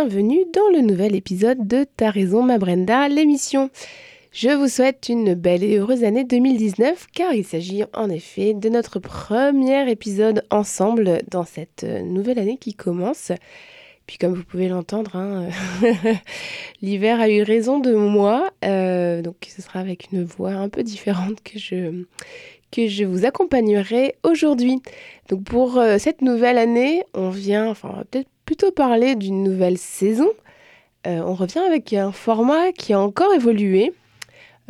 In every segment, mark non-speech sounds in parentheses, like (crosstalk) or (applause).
bienvenue dans le nouvel épisode de Ta raison ma Brenda, l'émission. Je vous souhaite une belle et heureuse année 2019 car il s'agit en effet de notre premier épisode ensemble dans cette nouvelle année qui commence. Puis comme vous pouvez l'entendre, hein, (laughs) l'hiver a eu raison de moi, euh, donc ce sera avec une voix un peu différente que je, que je vous accompagnerai aujourd'hui. Donc pour euh, cette nouvelle année, on vient, enfin peut-être plutôt parler d'une nouvelle saison. Euh, on revient avec un format qui a encore évolué.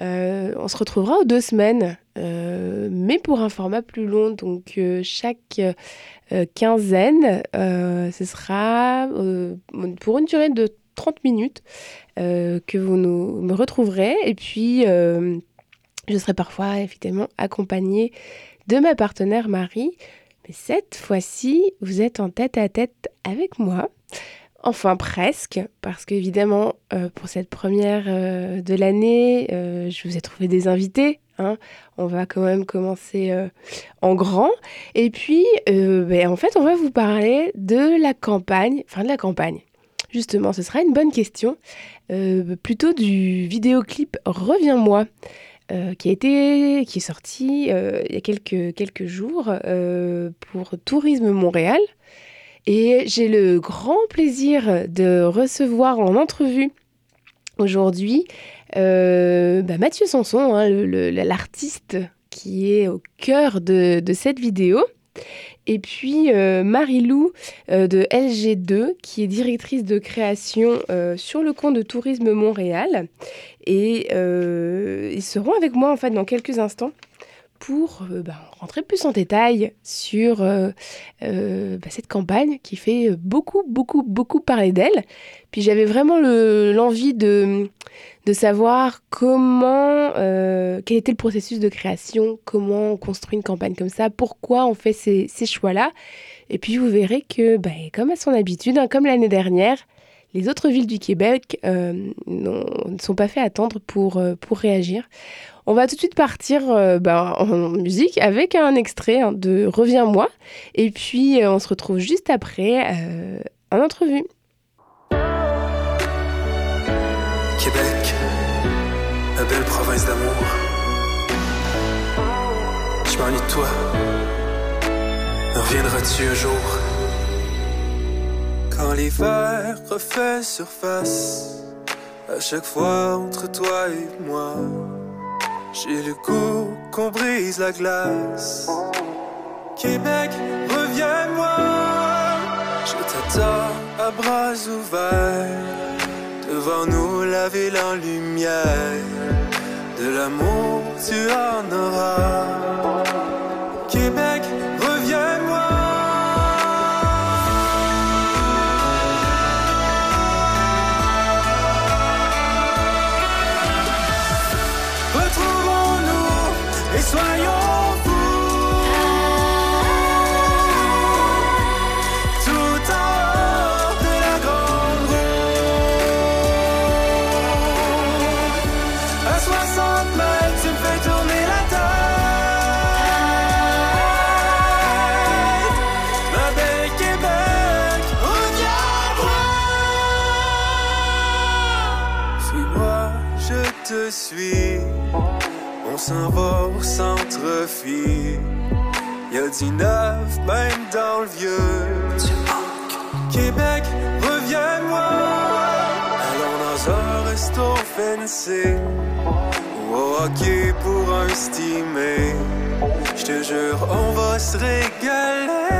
Euh, on se retrouvera aux deux semaines, euh, mais pour un format plus long. Donc chaque quinzaine, ce sera pour une durée de 30 minutes que vous nous, me retrouverez. Et puis, je serai parfois effectivement accompagnée de ma partenaire Marie cette fois-ci, vous êtes en tête à tête avec moi. Enfin presque, parce qu'évidemment, euh, pour cette première euh, de l'année, euh, je vous ai trouvé des invités. Hein. On va quand même commencer en grand. Et puis, ben, en fait, on va vous parler de la campagne, enfin de la campagne. Justement, ce sera une bonne question. plutôt du vidéoclip Reviens-moi. Euh, qui, a été, qui est sorti euh, il y a quelques, quelques jours euh, pour Tourisme Montréal. Et j'ai le grand plaisir de recevoir en entrevue aujourd'hui bah, Mathieu Sanson, hein, l'artiste qui est au cœur de, de cette vidéo. Et puis Marie-Lou de LG2, qui est directrice de création sur le compte de Tourisme Montréal et euh, ils seront avec moi en fait dans quelques instants pour euh, bah, rentrer plus en détail sur euh, bah, cette campagne qui fait beaucoup, beaucoup, beaucoup parler d'elle. Puis j'avais vraiment l'envie de, de savoir comment, quel était le processus de création, comment on construit une campagne comme ça, pourquoi on fait ces, choix-là. Et puis vous verrez que, bah, comme à son habitude, hein, comme l'année dernière, les autres villes du Québec euh, ne sont pas fait attendre pour, euh, pour réagir. On va tout de suite partir euh, ben, en musique avec un extrait hein, de Reviens-moi. Et puis on se retrouve juste après en entrevue. Québec, la belle province d'amour. Je m'ennuie de toi. Reviendras-tu un jour? Quand l'hiver refait surface, à chaque fois entre toi et moi, j'ai le goût qu'on brise la glace. Québec, reviens-moi, je t'attends à bras ouverts. Devant nous, la lumière, de l'amour tu en auras. S'en va au centre-fille. Y'a du neuf, même dans le vieux. Tu manques. Québec, reviens-moi. Allons dans un resto fancy. Ou au hockey pour un steamer. J'te jure, on va se régaler.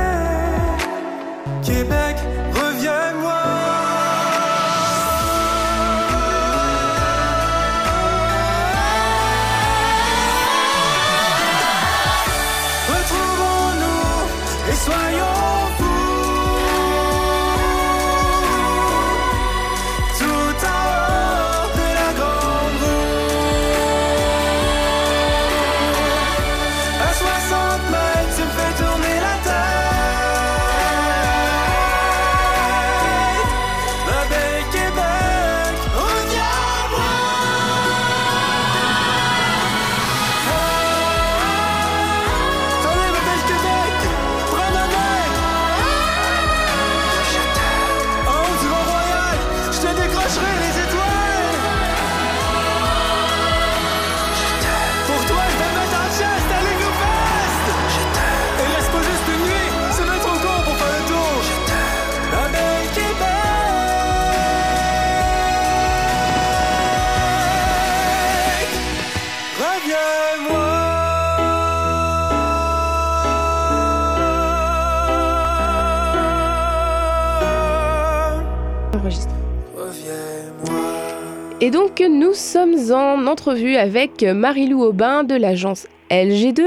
Nous sommes en entrevue avec Marilou Aubin de l'agence LG2.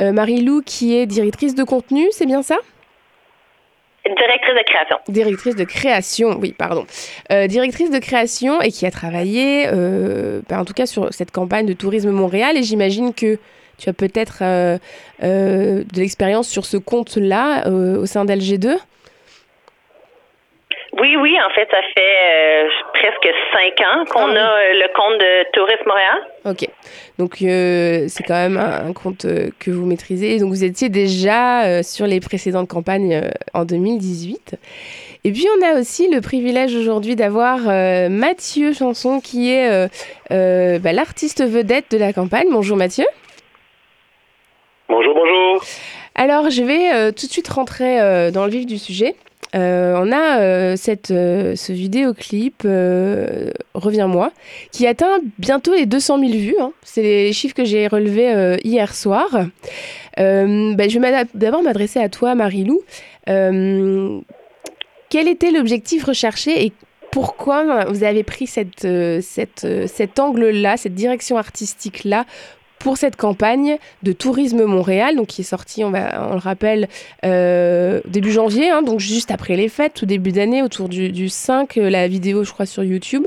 Euh, Marilou qui est directrice de contenu, c'est bien ça? Directrice de création. Directrice de création, oui, pardon. Euh, directrice de création et qui a travaillé, euh, ben, en tout cas, sur cette campagne de Tourisme Montréal. Et j'imagine que tu as peut-être de l'expérience sur ce compte-là au sein d'LG2. Oui, oui, en fait, ça fait euh, presque cinq ans qu'on ah a euh, le compte de Tourisme Montréal. OK. Donc, euh, c'est quand même un, compte que vous maîtrisez. Donc, vous étiez déjà sur les précédentes campagnes en 2018. Et puis, on a aussi le privilège aujourd'hui d'avoir Mathieu Chanson, qui est bah, l'artiste vedette de la campagne. Bonjour Mathieu. Bonjour, bonjour. Alors, je vais tout de suite rentrer dans le vif du sujet. Euh, on a euh, cette, euh, ce vidéoclip Reviens-moi qui atteint bientôt les 200 000 vues. Hein. C'est les chiffres que j'ai relevés hier soir. Ben, je vais d'abord m'adresser à toi, Marilou. quel était l'objectif recherché et pourquoi vous avez pris cette, cette, cet angle-là, cette direction artistique-là pour cette campagne de Tourisme Montréal, donc qui est sortie, on, va, on le rappelle, euh, début janvier, hein, donc juste après les fêtes, tout début d'année, autour du, 5, euh, la vidéo, je crois, sur YouTube.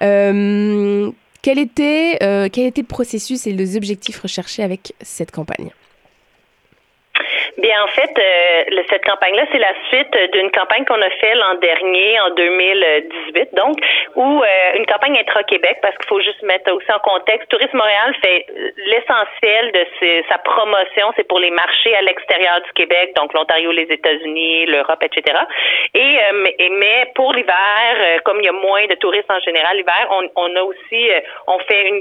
Euh, quel, était, quel était le processus et les objectifs recherchés avec cette campagne? Bien, en fait, euh, cette campagne-là, c'est la suite d'une campagne qu'on a fait l'an dernier, en 2018, donc, où euh, une campagne intra-Québec, parce qu'il faut juste mettre aussi en contexte, Tourisme Montréal fait l'essentiel de sa promotion, c'est pour les marchés à l'extérieur du Québec, donc l'Ontario, les États-Unis, l'Europe, etc. Et euh, mais, pour l'hiver, comme il y a moins de touristes en général l'hiver, on, on, a aussi, on fait une,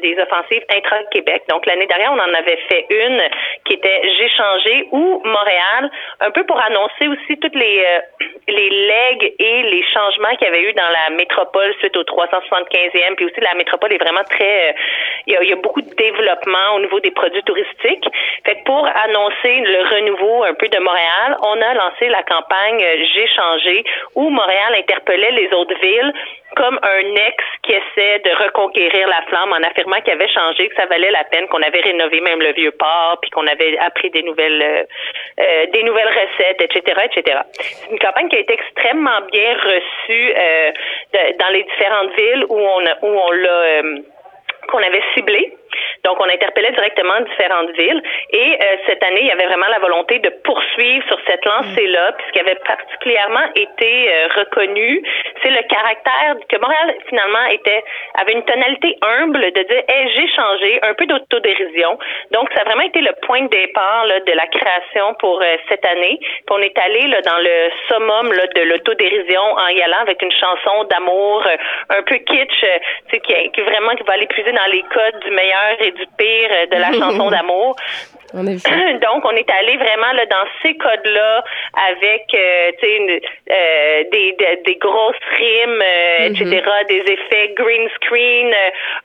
des offensives intra-Québec. Donc l'année dernière, on en avait fait une qui était J'ai changé ou Montréal, un peu pour annoncer aussi toutes les euh, les legs et les changements qu'il y avait eu dans la métropole suite au 375e, puis aussi la métropole est vraiment très, euh, il, y a, il, y a, beaucoup de développement au niveau des produits touristiques. Fait que pour annoncer le renouveau un peu de Montréal, on a lancé la campagne J'ai changé, où Montréal interpellait les autres villes comme un ex qui essaie de reconquérir la flamme en affirmant qu'il avait changé, que ça valait la peine, qu'on avait rénové même le vieux port, puis qu'on avait appris des nouvelles euh, euh, des nouvelles recettes, etc., etc. C'est une campagne qui a été extrêmement bien reçue euh, dans les différentes villes où on a, où on l'a qu'on avait ciblé. Donc, on interpellait directement différentes villes. Et euh, cette année, il y avait vraiment la volonté de poursuivre sur cette lancée-là. Puis ce avait particulièrement été euh, reconnu, c'est le caractère que Montréal, finalement, était avait une tonalité humble de dire hey, j'ai changé, un peu d'autodérision. Donc, ça a vraiment été le point de départ là, de la création pour euh, cette année. Puis on est allé là, dans le summum là, de l'autodérision en y allant avec une chanson d'amour un peu kitsch, qui, qui vraiment qui va aller puiser dans les codes du meilleur du pire euh, de la (laughs) chanson d'amour. (clears throat) Donc, on est allé vraiment là, dans ces codes-là avec euh, euh, des, des, grosses rimes, etc., mm-hmm. des effets green screen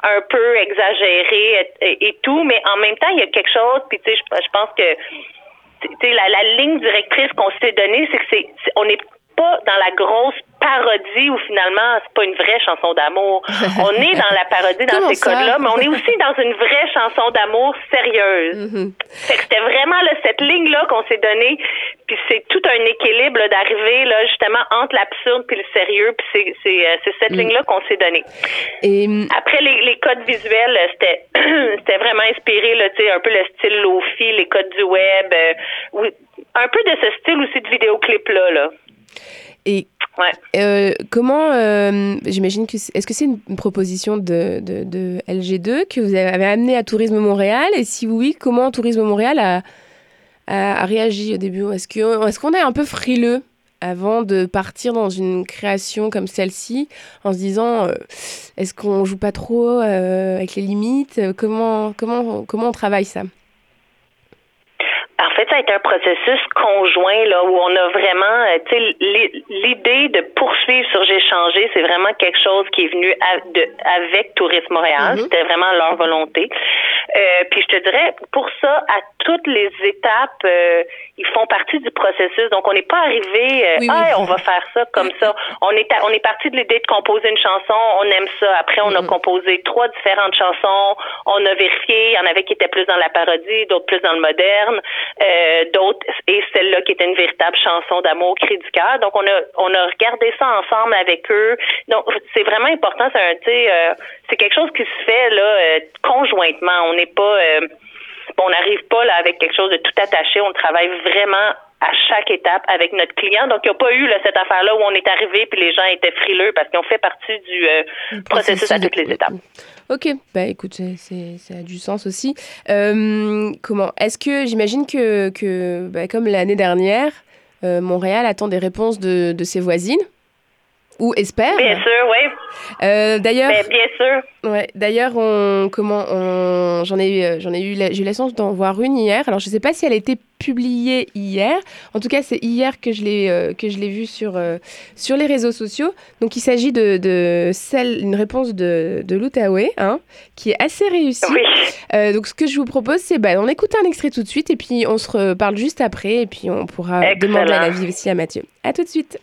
un peu exagérés et, tout. Mais en même temps, il y a quelque chose, puis tu sais, je, pense que la, la ligne directrice qu'on s'est donnée, c'est que c'est on est pas dans la grosse parodie où finalement c'est pas une vraie chanson d'amour. (laughs) on est dans la parodie dans ces codes-là, mais on est aussi dans une vraie chanson d'amour sérieuse. Mm-hmm. c'était vraiment là, cette ligne-là qu'on s'est donnée, puis c'est tout un équilibre d'arriver là justement entre l'absurde puis le sérieux, puis c'est euh, cette mm. ligne-là qu'on s'est donnée. Et... Mm, Après les, les codes visuels, c'était (clears throat) c'était vraiment inspiré là, tu sais un peu le style lofi, les codes du web, euh, un peu de ce style aussi de vidéoclip là là. Et euh, comment, euh, j'imagine que est-ce que c'est une, proposition de, de, LG2 que vous avez amené à Tourisme Montréal? Et si oui, comment Tourisme Montréal a, a, réagi au début? Est-ce qu'on est, qu'on est un peu frileux avant de partir dans une création comme celle-ci en se disant euh, est-ce qu'on joue pas trop avec les limites? Comment, comment, comment on travaille ça? En fait, ça a été un processus conjoint là où on a vraiment, euh, tu sais, l'idée de poursuivre sur J'ai changé, c'est vraiment quelque chose qui est venu de, avec Tourisme Montréal. Mm-hmm. C'était vraiment leur volonté. Euh, puis je te dirais, pour ça, à toutes les étapes, euh, ils font partie du processus. Donc, on n'est pas arrivé, euh, ah, on va faire ça comme ça. On est, on est parti de l'idée de composer une chanson, on aime ça. Après, on a mm-hmm. composé trois différentes chansons. On a vérifié, il y en avait qui étaient plus dans la parodie, d'autres plus dans le moderne, euh, d'autres, et celle-là qui était une véritable chanson d'amour, cri. Donc, on a, on a regardé ça ensemble avec eux. Donc, c'est vraiment important. C'est un, euh, c'est quelque chose qui se fait là euh, conjointement. On n'est pas, euh, on n'arrive pas là avec quelque chose de tout attaché. On travaille vraiment à chaque étape avec notre client. Donc, il n'y a pas eu là, cette affaire-là où on est arrivé puis les gens étaient frileux parce qu'ils ont fait partie du processus à toutes les étapes. Ok, bah écoute, ça a du sens aussi. comment Est-ce que j'imagine que, que bah, comme l'année dernière, Montréal attend des réponses de, de ses voisines? Ou espère. Bien sûr, oui. Euh, d'ailleurs. Ben, bien sûr. Ouais. D'ailleurs, on comment on j'en ai eu euh, j'en ai eu j'ai eu la chance d'en voir une hier. Alors je sais pas si elle a été publiée hier. En tout cas, c'est hier que je l'ai euh, que je l'ai vue sur sur les réseaux sociaux. Donc il s'agit de, de celle une réponse de de l'Outaouais, hein, qui est assez réussie. Oui. donc ce que je vous propose, c'est bah, on écoute un extrait tout de suite et puis on se reparle juste après et puis on pourra demander la vie aussi à Mathieu. À tout de suite.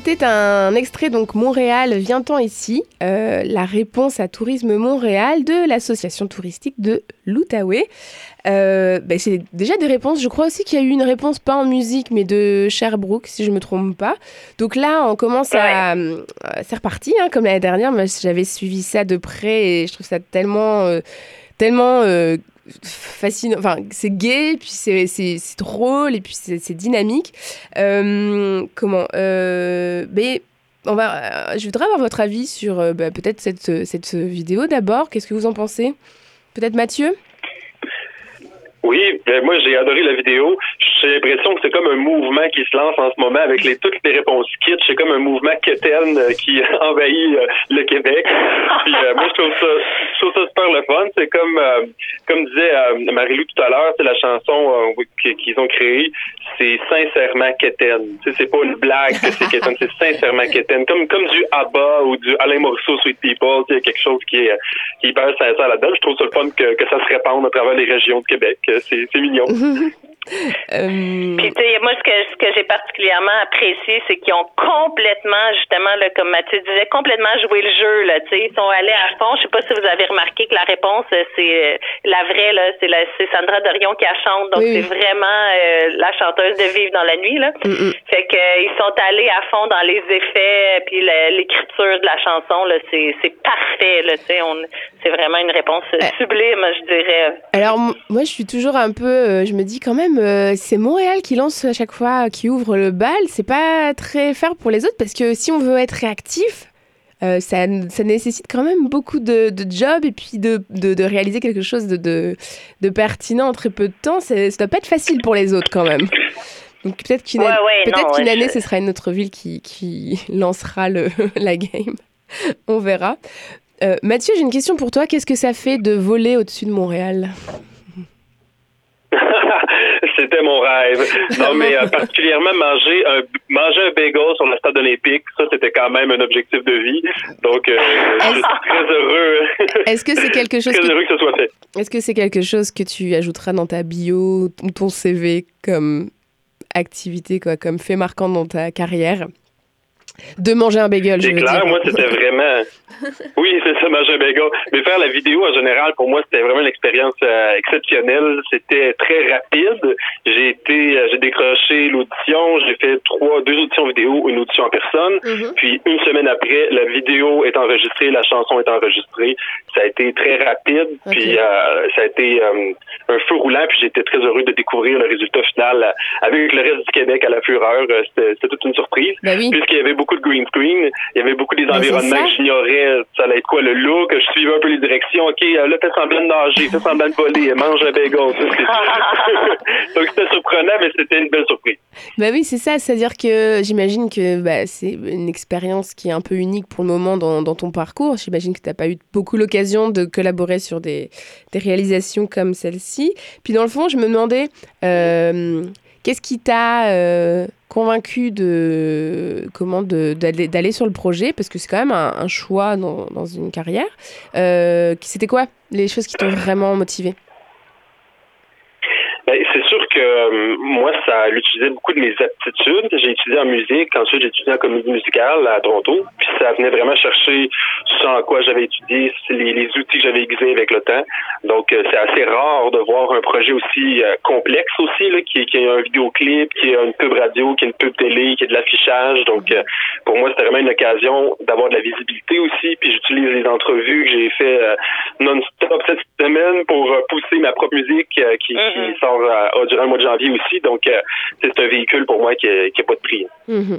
C'était un extrait, donc Montréal, vient-on ici euh, La réponse à Tourisme Montréal de l'association touristique de l'Outaouais. Euh, ben, c'est déjà des réponses. Je crois aussi qu'il y a eu une réponse, pas en musique, mais de Sherbrooke, si je ne me trompe pas. Donc là, on commence à. Euh, c'est reparti, hein, comme l'année dernière. J'avais suivi ça de près et je trouve ça tellement. tellement fascinant. Enfin, c'est gay, puis c'est drôle, et puis c'est dynamique. Euh, comment euh, Mais on va, euh, je voudrais avoir votre avis sur bah, peut-être cette, cette vidéo d'abord. Qu'est-ce que vous en pensez? Peut-être Mathieu? Oui, ben moi j'ai adoré la vidéo. J'ai l'impression que c'est comme un mouvement qui se lance en ce moment avec les toutes les réponses kitsch. C'est comme un mouvement quétaine euh, qui (laughs) envahit euh, le Québec. Euh, moi je trouve ça, je trouve ça super le fun. C'est comme comme disait Marie-Lou tout à l'heure, c'est la chanson qu'ils ont créée. C'est sincèrement quétaine. c'est pas une blague que c'est c'est sincèrement quétaine. Comme comme du ABBA ou du Alain Morceau Sweet People, il y a quelque chose qui est qui hyper sincère là-dedans. Je trouve ça le fun que, que ça se répande à travers les régions de Québec. C'est mignon. (laughs) Euh, Puis tu sais, moi ce que ce que j'ai particulièrement apprécié, c'est qu'ils ont complètement justement là, comme Mathieu disait, complètement joué le jeu là. Tu sais, ils sont allés à fond. Je sais pas si vous avez remarqué que la réponse euh, c'est euh, la vraie là, c'est la c'est Sandra Dorion qui la chante, donc c'est vraiment la chanteuse de Vivre dans la nuit là. Mm, mm. Fait que ils sont allés à fond dans les effets puis l'écriture de la chanson là, c'est c'est parfait là. Tu sais, on c'est vraiment une réponse sublime, je dirais. Alors moi je suis toujours un peu, je me dis quand même euh, c'est Montréal qui lance à chaque fois, qui ouvre le bal. C'est pas très faire pour les autres parce que si on veut être réactif, euh, ça, ça, nécessite quand même beaucoup de, de job et puis de, de, réaliser quelque chose de, pertinent en très peu de temps. Ça doit pas être facile pour les autres quand même. Donc peut-être qu'une peut année, ce sera une autre ville qui, qui (laughs) lancera le, (laughs) la game. On verra. Euh, Mathieu, j'ai une question pour toi. Qu'est-ce que ça fait de voler au-dessus de Montréal? (laughs) (laughs) C'était mon rêve. (laughs) Non, mais euh, particulièrement manger un, manger un bagel sur le stade olympique, ça, c'était quand même un objectif de vie. Donc, euh, je suis très heureux. (laughs) Est-ce que c'est quelque chose très heureux que ce soit fait. Est-ce que c'est quelque chose que tu ajouteras dans ta bio ou ton CV comme activité, quoi, comme fait marquant dans ta carrière? De manger un bagel, je veux clair, moi, c'était vraiment... (laughs) Oui, c'est ça, un bagel. Mais faire la vidéo, en général, pour moi, c'était vraiment une expérience euh, exceptionnelle. C'était très rapide. J'ai été... Euh, j'ai décroché l'audition. J'ai fait trois, deux auditions vidéo, une audition en personne. Mm-hmm. Puis, une semaine après, la vidéo est enregistrée, la chanson est enregistrée. Ça a été très rapide. Puis, euh, ça a été un feu roulant. Puis, j'étais très heureux de découvrir le résultat final avec le reste du Québec à la fureur. C'était toute une surprise. Ben oui. Puisqu'il y avait beaucoup beaucoup de green screen. Il y avait beaucoup des environnements que j'ignorais. Ça allait être quoi le look? Je suivais un peu les directions. OK, là, fais semblant de nager, fais semblant de voler, mange un bagel. (laughs) Donc, c'était surprenant, mais c'était une belle surprise. Ben oui, c'est ça. C'est-à-dire que j'imagine que bah, c'est une expérience qui est un peu unique pour le moment dans, dans ton parcours. J'imagine que tu n'as pas eu beaucoup l'occasion de collaborer sur des, des réalisations comme celle-ci. Puis, dans le fond, je me demandais. Euh, Qu'est-ce qui t'a euh, convaincu de comment d'aller sur le projet parce que c'est quand même un, choix dans, dans, une carrière. Euh, C'était quoi les choses qui t'ont vraiment motivé? Ben, c'est sûr que euh, moi, ça a utilisé beaucoup de mes aptitudes. J'ai étudié en musique, ensuite j'ai étudié en comédie musicale à Toronto. Puis ça venait vraiment chercher ce en quoi j'avais étudié, les, les, outils que j'avais aiguisés avec le temps. Donc euh, c'est assez rare de voir un projet aussi euh, complexe aussi, là, qui, qui a un vidéoclip, qui a une pub radio, qui a une pub télé, qui a de l'affichage. Donc pour moi, c'était vraiment une occasion d'avoir de la visibilité aussi. Puis j'utilise les entrevues que j'ai fait non-stop cette semaine pour pousser ma propre musique qui, qui mm-hmm. sort durant le mois de janvier aussi. Donc, euh, c'est un véhicule pour moi qui n'a pas de prix. Mhm.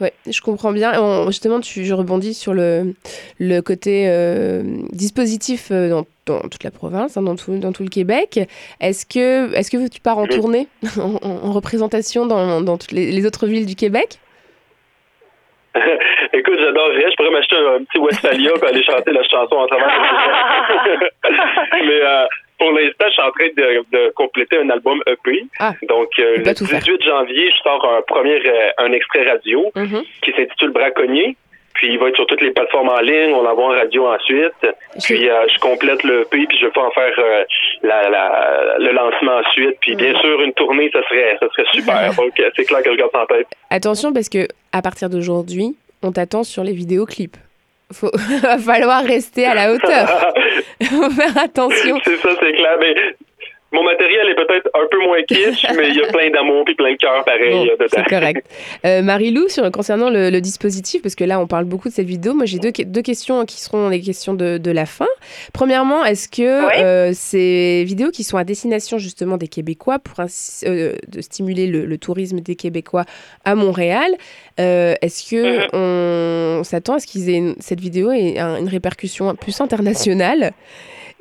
Oui, je comprends bien. justement, tu, je rebondis sur le, le côté euh, dispositif euh, dans, dans, toute la province, hein, dans, tout, dans tout le Québec. Est-ce que, est que tu pars en tournée, (laughs) en, représentation dans, dans toutes les, autres villes du Québec? (laughs) Écoute, j'adorerais. Je pourrais m'acheter un, petit Westphalia et aller chanter la chanson en travers. (laughs) Mais pour l'instant, je suis en train de, compléter un album EP. Ah, Donc, euh, le 18 janvier, je sors un premier euh, un extrait radio mm-hmm. qui s'intitule Braconnier. Puis il va être sur toutes les plateformes en ligne, on l'envoie en radio ensuite. Puis euh, je complète le EP, puis je vais en faire le lancement ensuite. Puis bien mm-hmm. sûr, une tournée, ça serait, ça serait super. (laughs) Donc c'est clair que je garde ça en tête. Attention, parce que à partir d'aujourd'hui, on t'attend sur les vidéoclips. Il (laughs) va falloir rester à la hauteur. Il (laughs) (laughs) faut faire attention. C'est ça, c'est clair. Mais mon matériel est peut-être un peu moins kitsch, (laughs) mais il y a plein d'amour et plein de cœur pareil dedans. C'est correct. (laughs) Euh, Marie-Lou, concernant le, dispositif, parce que là, on parle beaucoup de cette vidéo, moi j'ai deux, deux, questions qui seront les questions de, de la fin. Premièrement, est-ce que euh, ces vidéos qui sont à destination justement des Québécois pour euh, de stimuler le, tourisme des Québécois à Montréal, est-ce que mm-hmm. on s'attend à ce qu'ils aient cette vidéo ait une répercussion plus internationale?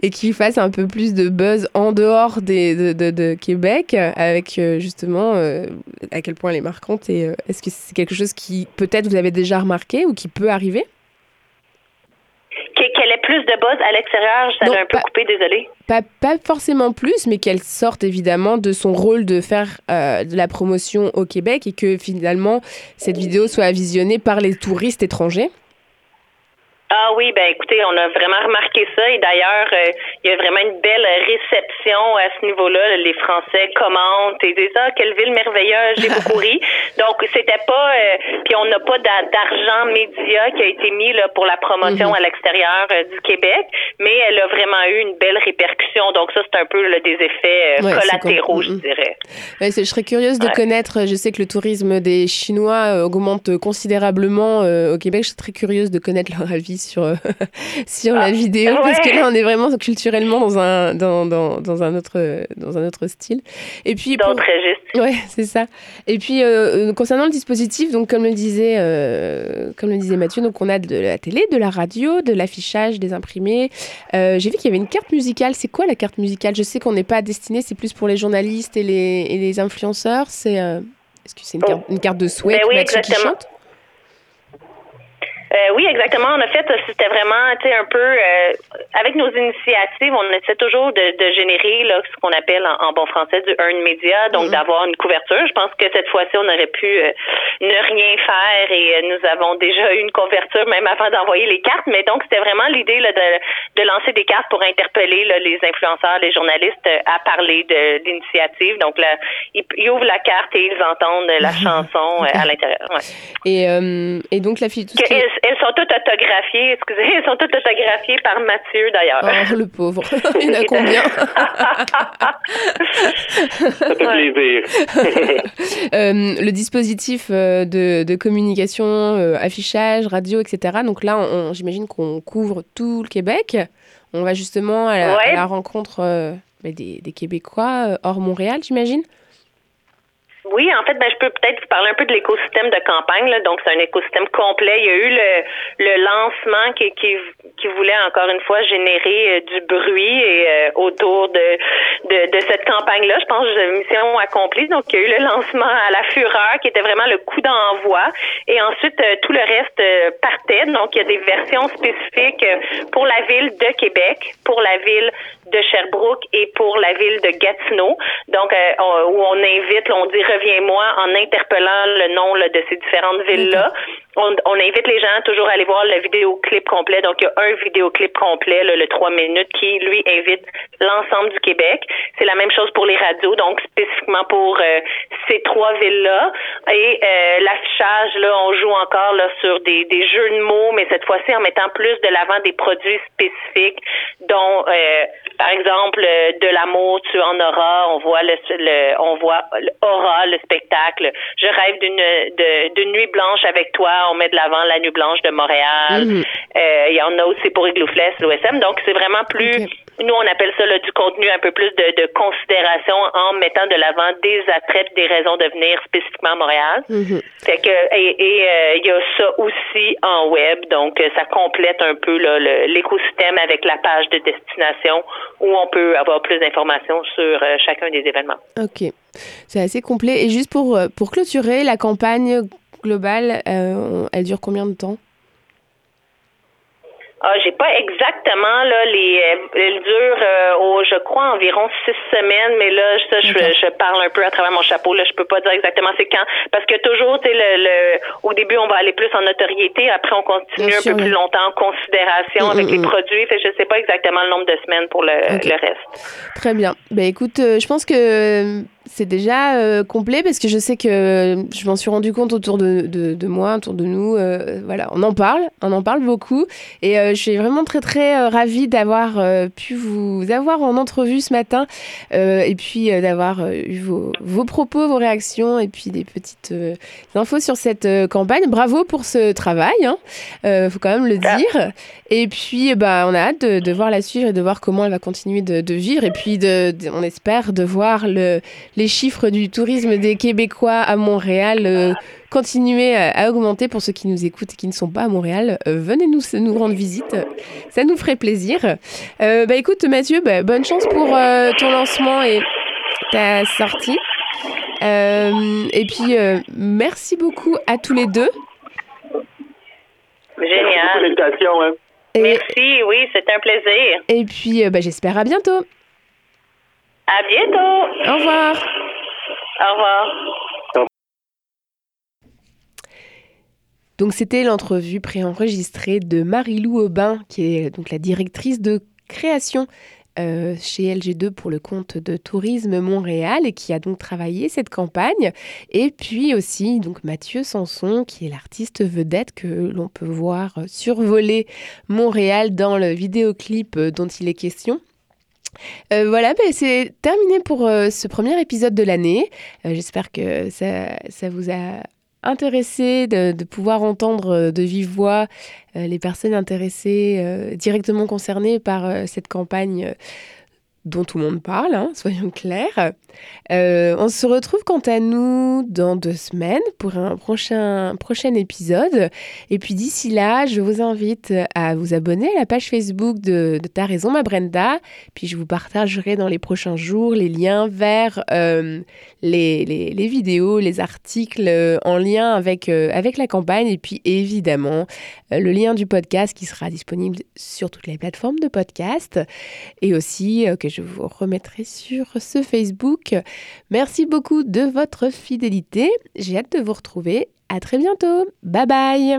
Et qui fasse un peu plus de buzz en dehors des, de, de, Québec, avec justement à quel point elle est marquante et est-ce que c'est quelque chose qui peut-être vous avez déjà remarqué ou qui peut arriver? Qu'elle ait plus de buzz à l'extérieur, ça a un peu coupé, désolé. Pas, pas, forcément plus, mais qu'elle sorte évidemment de son rôle de faire euh, de la promotion au Québec et que finalement cette vidéo soit visionnée par les touristes étrangers. Ah oui, ben écoutez, on a vraiment remarqué ça et d'ailleurs, euh, il y a vraiment une belle réception à ce niveau-là. Les Français commentent et disent ah quelle ville merveilleuse, j'ai (laughs) beaucoup ri. Donc c'était pas, euh, puis on n'a pas d'argent média qui a été mis là pour la promotion mhm. à l'extérieur euh, du Québec, mais elle a vraiment eu une belle répercussion. Donc ça c'est un peu des effets collatéraux, je dirais. Ouais, je serais curieuse de connaître. Je sais que le tourisme des Chinois augmente considérablement au Québec. Je serais très curieuse de connaître leur avis sur, euh, (laughs) sur la ah, vidéo parce que là on est vraiment culturellement dans un, dans, dans, dans un, autre, dans un autre style. Et puis pour... Ouais, c'est ça. Et puis euh, euh, concernant le dispositif, donc comme le disait, comme le disait Mathieu, donc on a de la télé, de la radio, de l'affichage, des imprimés. J'ai vu qu'il y avait une carte musicale. C'est quoi la carte musicale? Je sais qu'on n'est pas destiné, c'est plus pour les journalistes et les, et les influenceurs. C'est est-ce que c'est une, carte, une carte de souhait ben oui, qui chante? Euh, oui, exactement. En fait, c'était vraiment, tu sais, un peu euh, avec nos initiatives, on essaie toujours de, de générer là, ce qu'on appelle en, bon français du earn media, donc mm-hmm. d'avoir une couverture. Je pense que cette fois-ci, on aurait pu euh, ne rien faire et nous avons déjà eu une couverture même avant d'envoyer les cartes. Mais donc, c'était vraiment l'idée de, de lancer des cartes pour interpeller là, les influenceurs, les journalistes à parler de l'initiative. Donc là, ils, ouvrent la carte et ils entendent la (laughs) chanson à l'intérieur. Ouais. Et, et donc la fille, tout elles sont toutes autographiées, excusez, elles sont toutes autographiées par Mathieu d'ailleurs. Oh, le pauvre. (laughs) Il a combien? Ça fait plaisir. (laughs) euh, le dispositif euh, de, de communication, euh, affichage, radio, etc. Donc là, j'imagine qu'on couvre tout le Québec. On va justement à la, rencontre euh, des, des, Québécois hors Montréal, j'imagine? Oui, en fait, ben, je peux peut-être vous parler un peu de l'écosystème de campagne. Là. Donc, c'est un écosystème complet. Il y a eu le, le lancement qui, qui, qui voulait encore une fois générer euh, du bruit et, euh, autour de, de, de, cette campagne-là. Je pense que mission accomplie. Donc, il y a eu le lancement à la fureur qui était vraiment le coup d'envoi. Et ensuite, euh, tout le reste partait. Donc, il y a des versions spécifiques pour la ville de Québec, pour la ville de Sherbrooke et pour la ville de Gatineau. Donc, où on invite, on dit reviens-moi en interpellant le nom de ces différentes villes-là. On, on, invite les gens toujours à aller voir le vidéoclip complet. Donc, il y a un vidéoclip complet, le 3 minutes, qui, lui, invite l'ensemble du Québec. C'est la même chose pour les radios, donc spécifiquement pour euh, ces trois villes-là. Et euh, l'affichage, là, on joue encore là, sur des, des jeux de mots, mais cette fois-ci en mettant plus de l'avant des produits spécifiques, dont, euh, par exemple, de l'amour, tu en auras. On voit le, le on voit aura le spectacle. Je rêve d'une d'une nuit blanche avec toi. On met de l'avant la nuit blanche de Montréal. Mhm. Euh, il y en a aussi pour Igloofless, l'OSM. Donc c'est vraiment plus. Nous, on appelle ça du contenu un peu plus de, de considération en mettant de l'avant des attraits, des raisons de venir spécifiquement à Montréal. Mhm. Fait que et euh, il y a ça aussi en web, donc ça complète un peu l'écosystème avec la page de destination où on peut avoir plus d'informations sur euh, chacun des événements. Ok. C'est assez complet. Et juste pour, euh, pour clôturer, la campagne globale, euh, elle dure combien de temps? Ah, j'ai pas exactement là les euh, elle dure euh, je crois environ six semaines, mais là ça je, je, parle un peu à travers mon chapeau là, je peux pas dire exactement c'est quand. Parce que toujours tu le, le au début on va aller plus en notoriété, après on continue un peu plus longtemps en considération avec les produits, fait je sais pas exactement le nombre de semaines pour le, le reste. Très bien. Ben écoute, je pense que c'est déjà euh, complet parce que je sais que je m'en suis rendu compte autour de, de, moi, autour de nous. Euh, voilà, on en parle, on en parle beaucoup. Et euh, je suis vraiment très très ravie d'avoir pu vous avoir en entrevue ce matin et puis d'avoir eu vos, vos, propos, vos réactions et puis des petites infos sur cette campagne. Bravo pour ce travail, il hein. faut quand même le ah. dire. Et puis bah, on a hâte de, de, voir la suivre et de voir comment elle va continuer de, de vivre. Et puis de, on espère de voir le les chiffres du tourisme des Québécois à Montréal euh, continuer à augmenter pour ceux qui nous écoutent et qui ne sont pas à Montréal. venez nous, nous rendre visite, ça nous ferait plaisir. bah écoute Mathieu, bah, bonne chance pour ton lancement et ta sortie. et puis merci beaucoup à tous les deux. Génial. Hein. Merci, oui, c'est un plaisir. Et puis bah, j'espère à bientôt. À bientôt. Au revoir. Au revoir. Donc c'était l'entrevue préenregistrée de Marie-Lou Aubin, qui est donc la directrice de création euh, chez LG2 pour le compte de Tourisme Montréal et qui a donc travaillé cette campagne. Et puis aussi donc Mathieu Sanson, qui est l'artiste vedette que l'on peut voir survoler Montréal dans le vidéoclip dont il est question. Euh, voilà, ben, c'est terminé pour euh, ce premier épisode de l'année. Euh, j'espère que ça, vous a intéressé de, pouvoir entendre de vive voix les personnes intéressées, directement concernées par cette campagne dont tout le monde parle, hein, soyons clairs. Euh, on se retrouve quant à nous dans deux semaines pour un prochain, prochain épisode. Et puis d'ici là, je vous invite à vous abonner à la page Facebook de, Ta raison, ma Brenda. Puis je vous partagerai dans les prochains jours les liens vers euh, les, les, vidéos, les articles euh, en lien avec, avec la campagne. Et puis évidemment, le lien du podcast qui sera disponible sur toutes les plateformes de podcast. Et aussi que je vous remettrai sur ce Facebook. Merci beaucoup de votre fidélité. J'ai hâte de vous retrouver. À très bientôt. Bye bye.